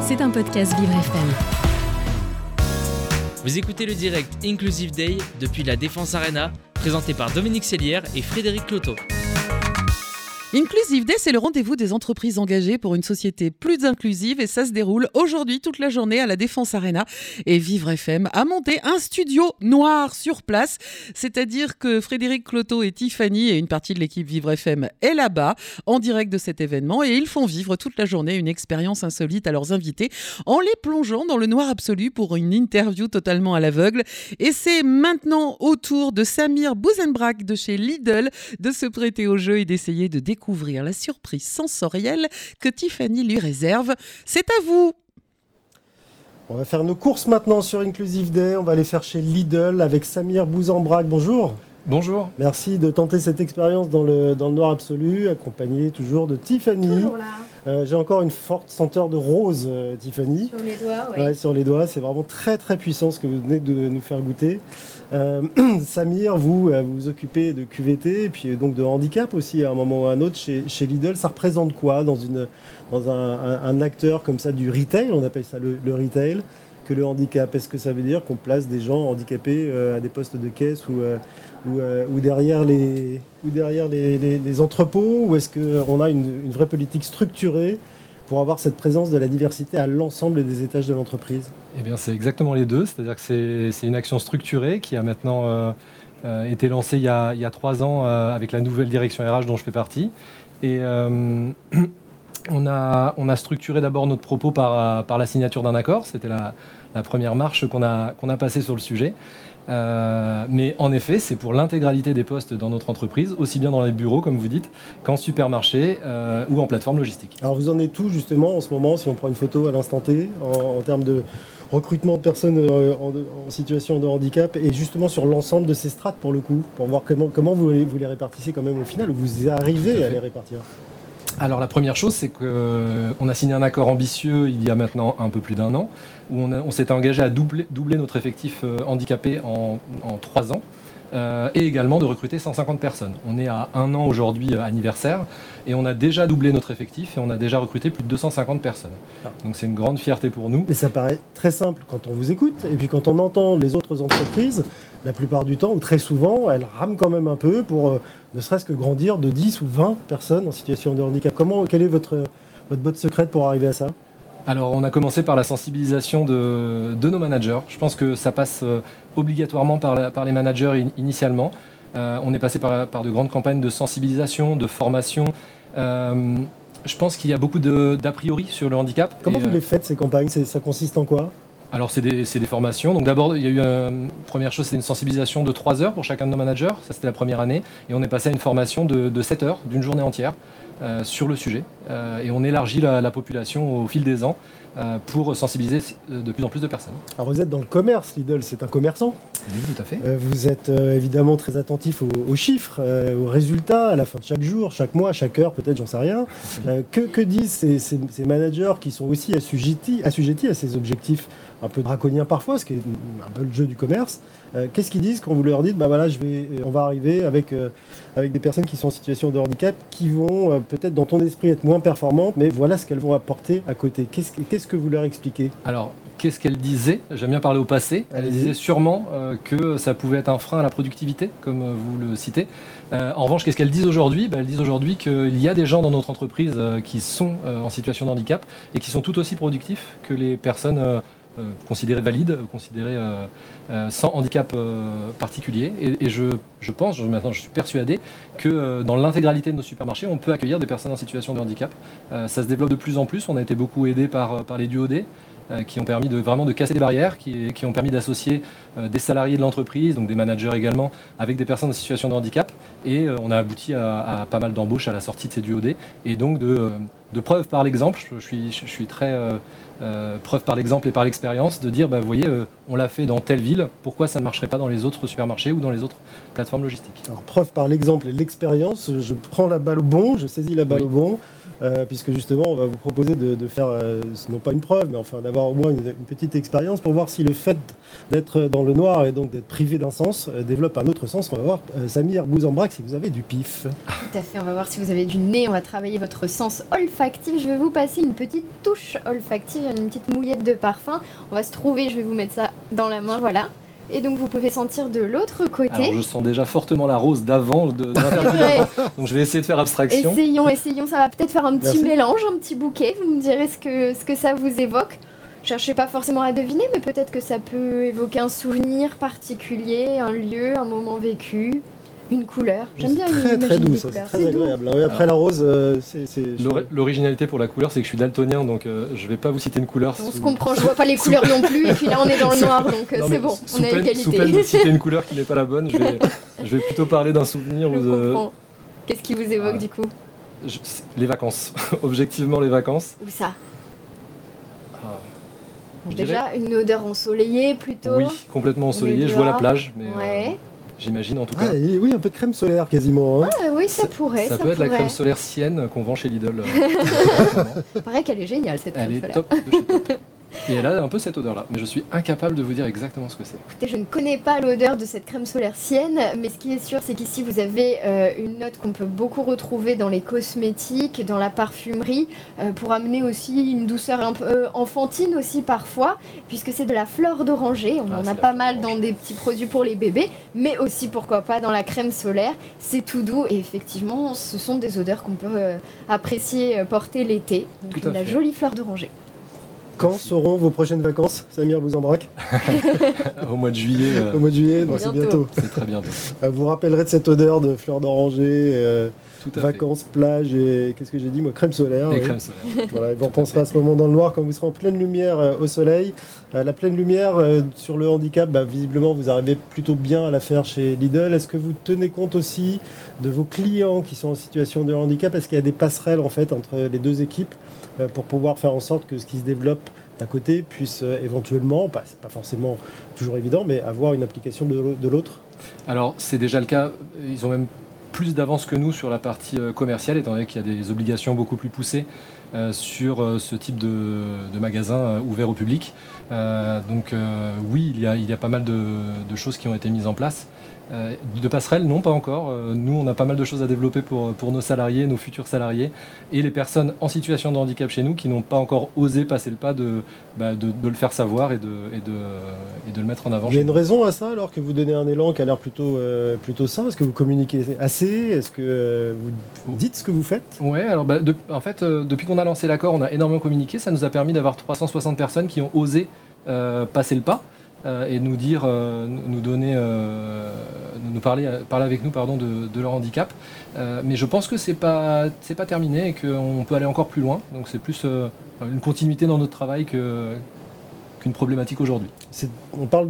C'est un podcast Vivre FM. Vous écoutez le direct Inclusive Day depuis la Défense Arena, présenté par Dominique Sellière et Frédéric Cloteau. Inclusive Day, c'est le rendez-vous des entreprises engagées pour une société plus inclusive et ça se déroule aujourd'hui toute la journée à la Défense Arena. Et Vivre FM a monté un studio noir sur place, c'est-à-dire que Frédéric Cloteau et Tiffany et une partie de l'équipe Vivre FM est là-bas en direct de cet événement et ils font vivre toute la journée une expérience insolite à leurs invités en les plongeant dans le noir absolu pour une interview totalement à l'aveugle. Et c'est maintenant au tour de Samir Bouzenbrak de chez Lidl de se prêter au jeu et d'essayer de découvrir découvrir la surprise sensorielle que Tiffany lui réserve. C'est à vous On va faire nos courses maintenant sur Inclusive Day. On va aller faire chez Lidl avec Samir Bouzambrac. Bonjour. Bonjour. Merci de tenter cette expérience dans le, dans le noir absolu, accompagné toujours de Tiffany. Toujours là. Euh, J'ai encore une forte senteur de rose, euh, Tiffany. Sur les doigts, oui. Ouais, sur les doigts, c'est vraiment très très puissant ce que vous venez de nous faire goûter. Euh, Samir, vous euh, vous vous occupez de QVT et puis donc de handicap aussi à un moment ou à un autre chez, chez Lidl. Ça représente quoi dans, une, dans un, un- un acteur comme ça du retail? On appelle ça le, le retail que le handicap. Est-ce que ça veut dire qu'on place des gens handicapés euh, à des postes de caisse ou, euh, euh, derrière les, ou derrière les, entrepôts Ou est-ce qu'on a une, vraie politique structurée pour avoir cette présence de la diversité à l'ensemble des étages de l'entreprise? Eh bien, c'est exactement les deux. C'est-à-dire que c'est une action structurée qui a maintenant été lancée il y a, il y a trois ans avec la nouvelle direction RH dont je fais partie. Et on, a, on a structuré d'abord notre propos par, par la signature d'un accord. C'était la, la première marche qu'on a, qu'on a passée sur le sujet. Euh, mais en effet, c'est pour l'intégralité des postes dans notre entreprise, aussi bien dans les bureaux, comme vous dites, qu'en supermarché euh, ou en plateforme logistique. Alors vous en êtes tout justement en ce moment, si on prend une photo à l'instant T, en, en termes de recrutement de personnes euh, en, en situation de handicap, et justement sur l'ensemble de ces strates pour le coup, pour voir comment, comment vous, les- vous les répartissez quand même au final, ou vous arrivez à les répartir? Alors la première chose, c'est qu'on a signé un accord ambitieux il y a maintenant un peu plus d'un an, où on, s'était engagé à doubler, doubler notre effectif euh, handicapé en, en trois ans. euh, et également de recruter 150 personnes. On est à un an aujourd'hui euh, anniversaire et on a déjà doublé notre effectif et on a déjà recruté plus de 250 personnes. Ah. Donc c'est une grande fierté pour nous. Mais ça paraît très simple quand on vous écoute, et puis quand on entend les autres entreprises, la plupart du temps, ou très souvent, elles rament quand même un peu pour euh, ne serait-ce que grandir de 10 ou 20 personnes en situation de handicap. Comment, quelle est votre, votre botte secrète pour arriver à ça? Alors, on a commencé par la sensibilisation de, de nos managers. Je pense que ça passe euh, obligatoirement par, la- par les managers in- initialement. Euh, on est passé par, par de grandes campagnes de sensibilisation, de formation. Euh, je pense qu'il y a beaucoup d'a priori sur le handicap. Comment Et, vous les faites ces campagnes? Ça consiste en quoi? Alors, c'est des, formations. Donc, d'abord, il y a eu une première chose, c'est une sensibilisation de 3 heures pour chacun de nos managers. Ça, c'était la première année. Et on est passé à une formation de, de 7 heures, d'une journée entière, euh, sur le sujet. Euh, et on élargit la, la population au fil des ans euh, pour sensibiliser euh, de plus en plus de personnes. Alors vous êtes dans le commerce, Lidl, c'est un commerçant. Oui, tout à fait. Euh, vous êtes euh, évidemment très attentif aux, aux chiffres, euh, aux résultats à la fin de chaque jour, chaque mois, chaque heure, peut-être, j'en sais rien. Euh, que, que disent ces, ces- ces managers qui sont aussi assujettis, assujettis à ces objectifs? Un peu draconiens parfois, ce qui est un peu le jeu du commerce Euh, Qu'est-ce qu'ils disent quand vous leur dites, bah voilà, je vais, on va arriver avec, euh, avec des personnes qui sont en situation de handicap, qui vont euh, peut-être dans ton esprit être moins performantes, mais voilà ce qu'elles vont apporter à côté. Qu'est-ce que- qu'est-ce que vous leur expliquez? Alors, qu'est-ce qu'elle disait J'aime bien parler au passé. Elle disait sûrement euh, que ça pouvait être un frein à la productivité, comme euh, vous le citez. Euh, en revanche, qu'est-ce qu'elles disent aujourd'hui? Ben, Elles disent aujourd'hui qu'il y a des gens dans notre entreprise euh, qui sont euh, en situation de handicap et qui sont tout aussi productifs que les personnes euh, considérées valides, considérées euh, euh, sans handicap particulier. Et, je, pense, je, maintenant je suis persuadé, que dans l'intégralité de nos supermarchés, on peut accueillir des personnes en situation de handicap. Ça se développe de plus en plus. On a été beaucoup aidé par, par les duodés qui ont permis de vraiment de casser des barrières, qui, qui ont permis d'associer euh, des salariés de l'entreprise, donc des managers également, avec des personnes en situation de handicap. Et euh, on a abouti à, à pas mal d'embauches à la sortie de ces duodés. Et donc de, euh, de preuve par l'exemple, je, suis, je suis très euh, euh, preuve par l'exemple et par l'expérience, de dire, bah, vous voyez, euh, on l'a fait dans telle ville, pourquoi ça ne marcherait pas dans les autres supermarchés ou dans les autres plateformes logistiques? Alors, preuve par l'exemple et l'expérience, je prends la balle au bon, je saisis la balle Oui. au bon. Euh, puisque justement, on va vous proposer de, faire, euh, non pas une preuve, mais enfin d'avoir au moins une, petite expérience pour voir si le fait d'être dans le noir et donc d'être privé d'un sens développe un autre sens. On va voir, Samir Bouzambrac, si vous avez du pif. Tout à fait, on va voir si vous avez du nez, on va travailler votre sens olfactif. Je vais vous passer une petite touche olfactive, une petite mouillette de parfum. On va se trouver, je vais vous mettre ça dans la main, voilà. Et donc vous pouvez sentir de l'autre côté. Alors, je sens déjà fortement la rose d'avant, de, donc je vais essayer de faire abstraction. Essayons, essayons, ça va peut-être faire un petit mélange, un petit bouquet. Vous me direz ce que, ce que ça vous évoque. Cherchez pas forcément à deviner, mais peut-être que ça peut évoquer un souvenir particulier, un lieu, un moment vécu une couleur. J'aime bien très très doux, c'est très agréable. après la rose, euh, c'est. L'originalité pour la couleur, c'est que je suis daltonien, donc je euh, je vais pas vous citer une couleur. On se comprend, je vois pas les couleurs non plus, et puis là on est dans le noir, donc euh, c'est bon, on a égalité. Sous peine de citer une couleur qui n'est pas la bonne, je vais, je vais plutôt parler d'un souvenir. Qu'est-ce qui vous évoque du coup? Les vacances, objectivement les vacances. Où ça? Ah, Déjà, une odeur ensoleillée plutôt Oui, complètement ensoleillée. Je vois la plage. Mais ouais. J'imagine en tout cas. Ah, oui, un peu de crème solaire quasiment. Hein. Ah, oui, ça, pourrait. Ça, peut être la crème solaire sienne qu'on vend chez Lidl. Il paraît qu'elle est géniale cette crème Elle est top et elle a un peu cette odeur-là, mais je suis incapable de vous dire exactement ce que c'est. Écoutez, je ne connais pas l'odeur de cette crème solaire sienne, mais ce qui est sûr, c'est qu'ici vous avez euh, une note qu'on peut beaucoup retrouver dans les cosmétiques, dans la parfumerie, euh, pour amener aussi une douceur un peu euh, enfantine aussi parfois, puisque c'est de la fleur d'oranger. On ah, en a pas mal dans des petits produits pour les bébés, mais aussi pourquoi pas dans la crème solaire. C'est tout doux et effectivement, ce sont des odeurs qu'on peut apprécier porter l'été. Donc la jolie fleur d'oranger. Quand seront vos prochaines vacances, Samir vous embraque Au mois de juillet. Euh, Au mois de juillet, c'est bientôt. C'est très bientôt. Euh, vous rappellerez de cette odeur de fleurs d'oranger, euh, vacances, plage et qu'est-ce que j'ai dit moi Crème solaire. Et crème solaire. voilà, vous repenserez à ce moment dans le noir quand vous serez en pleine lumière au soleil. la pleine lumière sur le handicap, bah, visiblement vous arrivez plutôt bien à la faire chez Lidl. Est-ce que vous tenez compte aussi de vos clients qui sont en situation de handicap? Est-ce qu'il y a des passerelles en fait entre les deux équipes pour pouvoir faire en sorte que ce qui se développe d'un côté puisse euh, éventuellement, pas, pas forcément toujours évident, mais avoir une application de l'autre Alors c'est déjà le cas, ils ont même plus d'avance que nous sur la partie euh, commerciale, étant donné qu'il y a des obligations beaucoup plus poussées sur ce type de, magasin ouvert au public. donc oui, il y, a, pas mal de, choses qui ont été mises en place. Euh, de passerelle, non, pas encore. Euh, nous, on a pas mal de choses à développer pour, pour nos salariés, nos futurs salariés, et les personnes en situation de handicap chez nous qui n'ont pas encore osé passer le pas de, bah, de, le faire savoir et de, et, de, et de le mettre en avant. Il y a une raison à ça, alors que vous donnez un élan qui a l'air plutôt, euh, plutôt sain? Est-ce que vous communiquez assez? Est-ce que vous dites ce que vous faites? Ouais, alors bah, en fait, depuis qu'on a lancé l'accord, on a énormément communiqué. Ça nous a permis d'avoir 360 personnes qui ont osé passer le pas. Euh, et nous dire, euh, nous donner, euh, nous parler, parler avec nous pardon, de, leur handicap. mais je pense que c'est pas c'est pas terminé et qu'on peut aller encore plus loin. Donc c'est plus une continuité dans notre travail que qu'une problématique aujourd'hui. On parle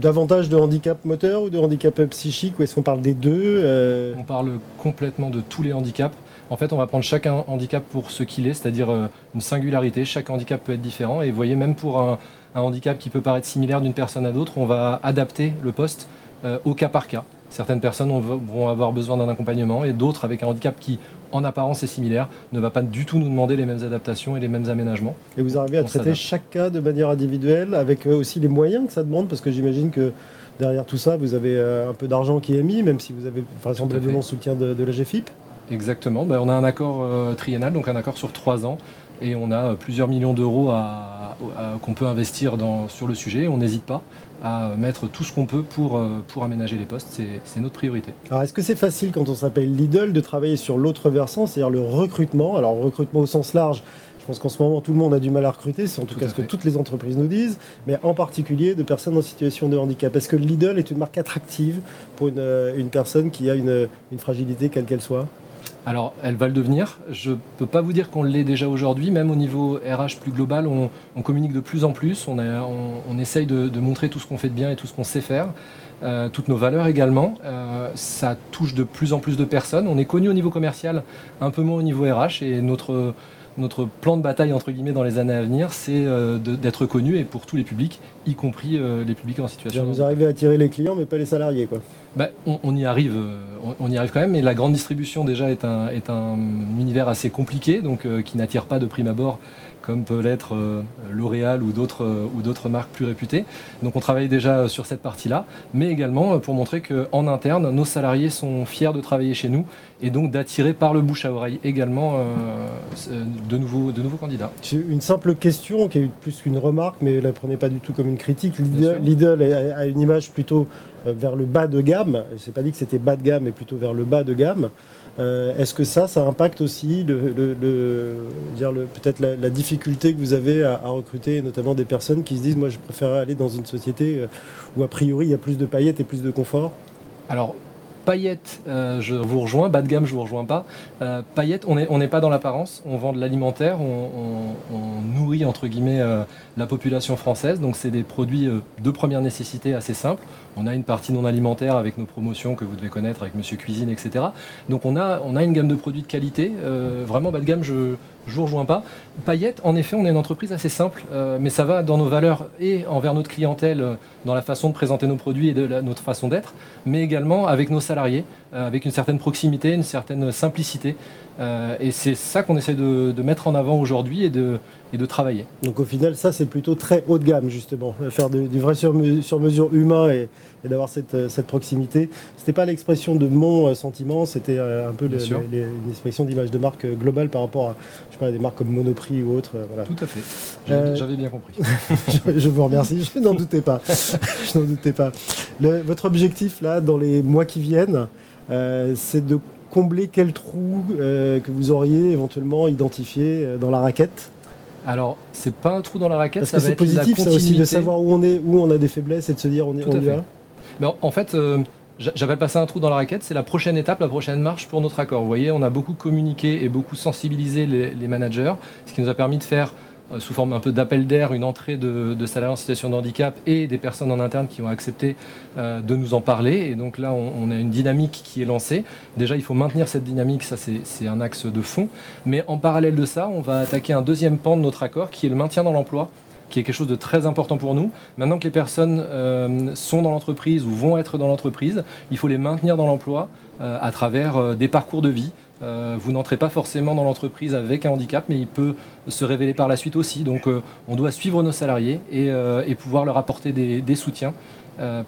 davantage de handicap moteur ou de handicap psychique ou est-ce qu'on parle des deux On parle complètement de tous les handicaps. En fait, on va prendre chaque handicap pour ce qu'il est, c'est-à-dire une singularité. Chaque handicap peut être différent. Et vous voyez, même pour un, un handicap qui peut paraître similaire d'une personne à d'autre, on va adapter le poste euh, au cas par cas. Certaines personnes vont avoir besoin d'un accompagnement et d'autres avec un handicap qui, en apparence, est similaire, ne va pas du tout nous demander les mêmes adaptations et les mêmes aménagements. Et vous arrivez à traiter chaque cas de manière individuelle avec euh, aussi les moyens que ça demande parce que j'imagine que derrière tout ça, vous avez euh, un peu d'argent qui est mis, même si vous avez vraisemblablement le soutien de, la GFIP. Exactement. Ben, on a un accord triennal, donc un accord sur trois ans, et on a plusieurs millions d'euros à, qu'on peut investir dans, sur le sujet. On n'hésite pas à mettre tout ce qu'on peut pour, euh, pour aménager les postes. C'est notre priorité. Alors, est-ce que c'est facile quand on s'appelle Lidl de travailler sur l'autre versant, c'est-à-dire le recrutement? Alors, recrutement au sens large, je pense qu'en ce moment, tout le monde a du mal à recruter, c'est en tout, cas ce que toutes les entreprises nous disent, mais en particulier de personnes en situation de handicap. Est-ce que Lidl est une marque attractive pour une, euh, une personne qui a une, une fragilité, quelle qu'elle soit? Alors, elle va le devenir. Je ne peux pas vous dire qu'on l'est déjà aujourd'hui. Même au niveau RH plus global, on, communique de plus en plus. On, essaye de, montrer tout ce qu'on fait de bien et tout ce qu'on sait faire. Euh, toutes nos valeurs également. Euh, ça touche de plus en plus de personnes. On est connu au niveau commercial, un peu moins au niveau RH. Et notre, notre plan de bataille entre guillemets dans les années à venir, c'est d'être connu et pour tous les publics, y compris les publics en situation. Vous arrivez à attirer les clients, mais pas les salariés, quoi. Bah, on, y arrive, on, y arrive quand même. Mais la grande distribution déjà est un, est un univers assez compliqué, donc qui n'attire pas de prime abord comme peut l'être euh, L'Oréal ou d'autres euh, ou d'autres marques plus réputées. Donc on travaille déjà sur cette partie-là, mais également euh, pour montrer qu'en interne, nos salariés sont fiers de travailler chez nous et donc d'attirer par le bouche à oreille également de, nouveaux, de nouveaux candidats. Une simple question qui eu plus qu'une remarque, mais ne la prenez pas du tout comme une critique. Lidl, a une image plutôt vers le bas de gamme. Je n'ai pas dit que c'était bas de gamme, mais plutôt vers le bas de gamme. Euh, est-ce que ça, ça impacte aussi le, peut-être la, difficulté que vous avez à, recruter, notamment des personnes qui se disent, moi, je préférerais aller dans une société euh, où a priori il y a plus de paillettes et plus de confort? Alors, paillettes, euh, je vous rejoins. Bas de gamme, je vous rejoins pas. paillettes, on n'est pas dans l'apparence. On vend de l'alimentaire. On, nourrit entre guillemets la population française. Donc c'est des produits de première nécessité assez simples. On a une partie non alimentaire avec nos promotions que vous devez connaître avec Monsieur Cuisine, etc. Donc on a, on a une gamme de produits de qualité. Euh, vraiment bas de gamme, je ne vous rejoins pas. Paillette, en effet, on est une entreprise assez simple, euh, mais ça va dans nos valeurs et envers notre clientèle, euh, dans la façon de présenter nos produits et de notre façon d'être, mais également avec nos salariés, avec une certaine proximité, une certaine simplicité. et c'est ça qu'on essaie de, mettre en avant aujourd'hui et de, et de travailler. Donc au final, ça c'est plutôt très haut de gamme justement, faire du, vrai sur-mesure humain et, d'avoir cette, euh, cette, proximité. C'était pas l'expression de mon euh, sentiment, c'était euh, un peu une expression d'image de marque globale par rapport à, je sais pas, des marques comme Monoprix ou autres. Voilà. Tout à fait. J'avais bien compris. je, vous remercie. Je n'en doutais pas. je n'en doutais pas. votre objectif là, dans les mois qui viennent, c'est de combler quel trou que vous auriez éventuellement identifié dans la raquette alors, c'est pas un trou dans la raquette, ça c'est positif, ça aussi, de savoir où on est, où on a des faiblesses et de se dire on, est, on y va. Mais en fait, euh, j'appelle pas ça un trou dans la raquette, c'est la prochaine étape, la prochaine marche pour notre accord. Vous voyez, on a beaucoup communiqué et beaucoup sensibilisé les managers, ce qui nous a permis de faire sous forme un peu d'appel d'air, une entrée de, de, salariés en situation de handicap et des personnes en interne qui ont accepté euh, de nous en parler. Et donc là, on, a une dynamique qui est lancée. Déjà, il faut maintenir cette dynamique, ça c'est un axe de fond. Mais en parallèle de ça, on va attaquer un deuxième pan de notre accord qui est le maintien dans l'emploi qui est quelque chose de très important pour nous. Maintenant que les personnes euh, sont dans l'entreprise ou vont être dans l'entreprise, il faut les maintenir dans l'emploi à travers des parcours de vie, euh, vous n'entrez pas forcément dans l'entreprise avec un handicap, mais il peut se révéler par la suite aussi. Donc euh, on doit suivre nos salariés et, euh, pouvoir leur apporter des soutiens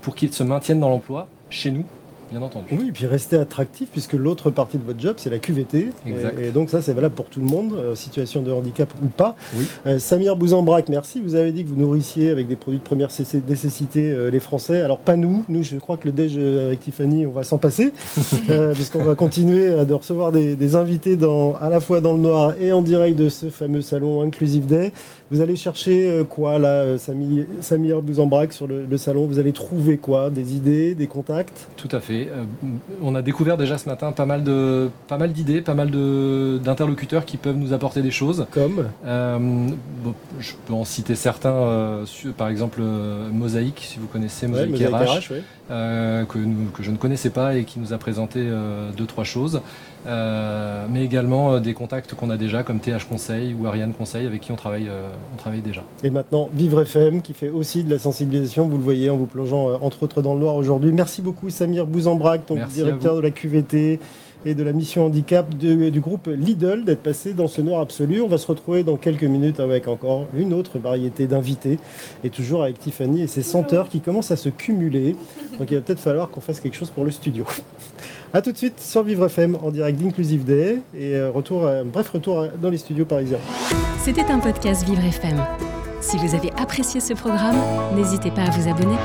pour qu'ils se maintiennent dans l'emploi chez nous entendu. Oui, et puis rester attractif, puisque l'autre partie de votre job, c'est la QVT. Et, donc ça, c'est valable pour tout le monde, euh, situation de handicap ou pas. Euh, Samir Bouzambrac, merci. Vous avez dit que vous nourrissiez avec des produits de première nécessité euh, les Français. Alors pas nous. Nous, je crois que le déj avec Tiffany, on va s'en passer, puisqu'on va continuer à de recevoir des, invités dans, à la fois dans le noir et en direct de ce fameux salon Inclusive Day. Vous allez chercher quoi là, Samir, Samir Bouzambrac, sur le, le salon? Vous allez trouver quoi? Des idées, des contacts? Tout à fait. Euh, on a découvert déjà ce matin pas mal de pas mal d'idées, pas mal d'interlocuteurs qui peuvent nous apporter des choses. Comme euh, Je peux en citer certains, euh, par exemple Mosaïque, si vous connaissez Mosaïque, RH, que, que, je ne connaissais pas et qui nous a présenté deux trois choses. Euh, mais également euh, des contacts qu'on a déjà comme TH Conseil ou Ariane Conseil avec qui on travaille, euh, on travaille déjà. Et maintenant Vivre FM qui fait aussi de la sensibilisation, vous le voyez en vous plongeant entre autres dans le noir aujourd'hui. Merci beaucoup Samir Bouzambrac, donc directeur de la QVT et de la mission handicap du groupe Lidl d'être passé dans ce noir absolu. On va se retrouver dans quelques minutes avec encore une autre variété d'invités et toujours avec Tiffany et ses senteurs qui commencent à se cumuler. Donc il va peut-être falloir qu'on fasse quelque chose pour le studio. A tout de suite sur Vivre FM en direct d'Inclusive Day et euh, retour, bref retour dans les studios parisiens. C'était un podcast Vivre FM. Si vous avez apprécié ce programme, n'hésitez pas à vous abonner.